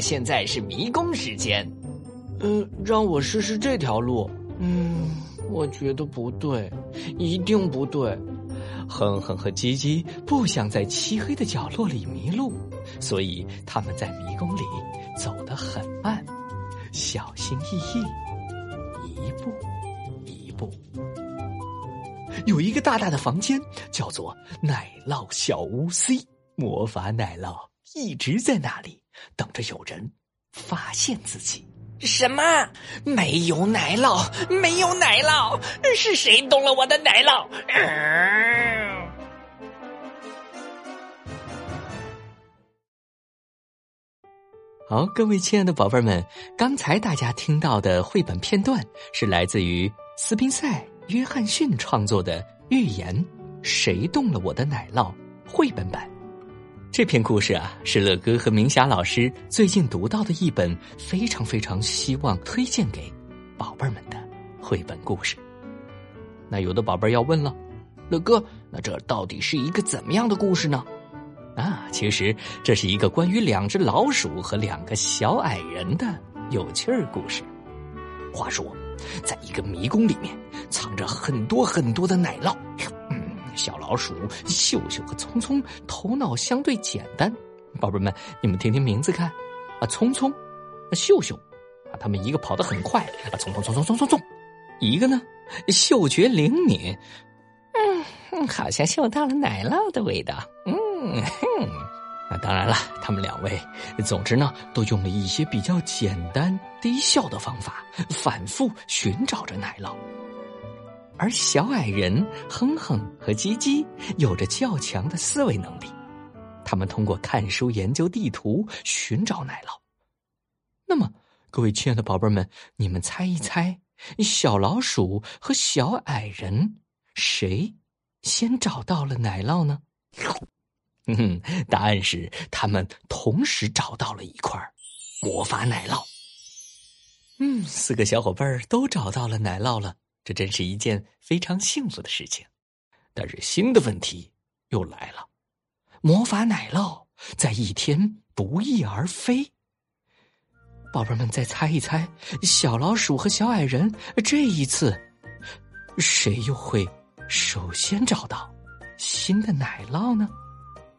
现在是迷宫时间。嗯，让我试试这条路。嗯，我觉得不对，一定不对。哼哼和叽叽不想在漆黑的角落里迷路，所以他们在迷宫里走得很慢，小心翼翼，一步一步。有一个大大的房间，叫做奶酪小屋 C，魔法奶酪一直在那里等着有人发现自己。什么？没有奶酪，没有奶酪，是谁动了我的奶酪？好，各位亲爱的宝贝们，刚才大家听到的绘本片段是来自于斯宾塞·约翰逊创作的寓言《谁动了我的奶酪》绘本版。这篇故事啊，是乐哥和明霞老师最近读到的一本非常非常希望推荐给宝贝们的绘本故事。那有的宝贝要问了，乐哥，那这到底是一个怎么样的故事呢？啊，其实这是一个关于两只老鼠和两个小矮人的有趣儿故事。话说，在一个迷宫里面，藏着很多很多的奶酪。小老鼠秀秀和聪聪头脑相对简单，宝贝们，你们听听名字看，啊，聪聪，秀秀，啊，他们一个跑得很快，啊，聪聪聪聪聪聪聪，一个呢，嗅觉灵敏，嗯，好像嗅到了奶酪的味道，嗯哼，那当然了，他们两位，总之呢，都用了一些比较简单低效的方法，反复寻找着奶酪。而小矮人哼哼和叽叽有着较强的思维能力，他们通过看书、研究地图寻找奶酪。那么，各位亲爱的宝贝们，你们猜一猜，小老鼠和小矮人谁先找到了奶酪呢？嗯哼，答案是他们同时找到了一块魔法奶酪。嗯，四个小伙伴都找到了奶酪了。这真是一件非常幸福的事情，但是新的问题又来了：魔法奶酪在一天不翼而飞。宝贝们，再猜一猜，小老鼠和小矮人这一次，谁又会首先找到新的奶酪呢？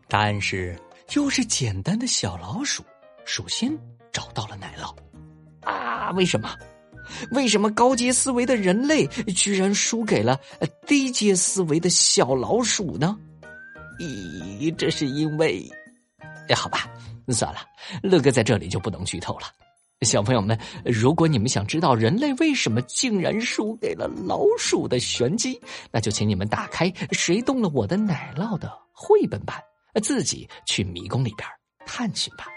答案是，又是简单的小老鼠首先找到了奶酪。啊，为什么？为什么高阶思维的人类居然输给了低阶思维的小老鼠呢？咦，这是因为……哎，好吧，算了，乐哥在这里就不能剧透了。小朋友们，如果你们想知道人类为什么竟然输给了老鼠的玄机，那就请你们打开《谁动了我的奶酪》的绘本版，自己去迷宫里边探寻吧。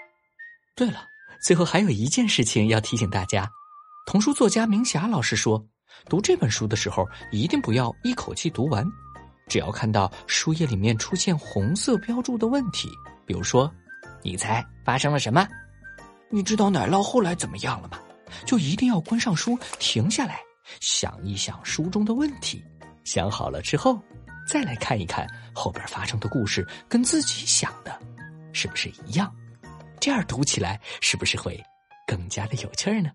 对了，最后还有一件事情要提醒大家。童书作家明霞老师说：“读这本书的时候，一定不要一口气读完。只要看到书页里面出现红色标注的问题，比如说，你猜发生了什么？你知道奶酪后来怎么样了吗？就一定要关上书，停下来想一想书中的问题。想好了之后，再来看一看后边发生的故事跟自己想的是不是一样。这样读起来是不是会更加的有趣呢？”